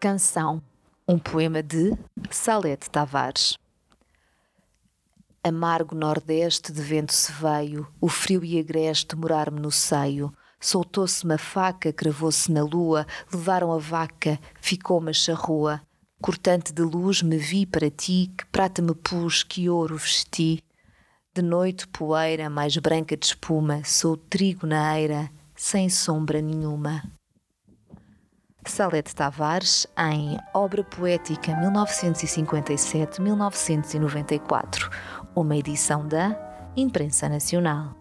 Canção, um poema de Salete Tavares. Amargo nordeste de vento se veio, o frio e agreste morar-me no seio. Soltou-se-me a faca, cravou-se na lua, levaram a vaca, ficou-me a charrua. Cortante de luz me vi para ti, que prata me pus, que ouro vesti. De noite poeira mais branca de espuma, sou trigo na eira, sem sombra nenhuma. Salete Tavares em Obra Poética 1957-1994, uma edição da Imprensa Nacional.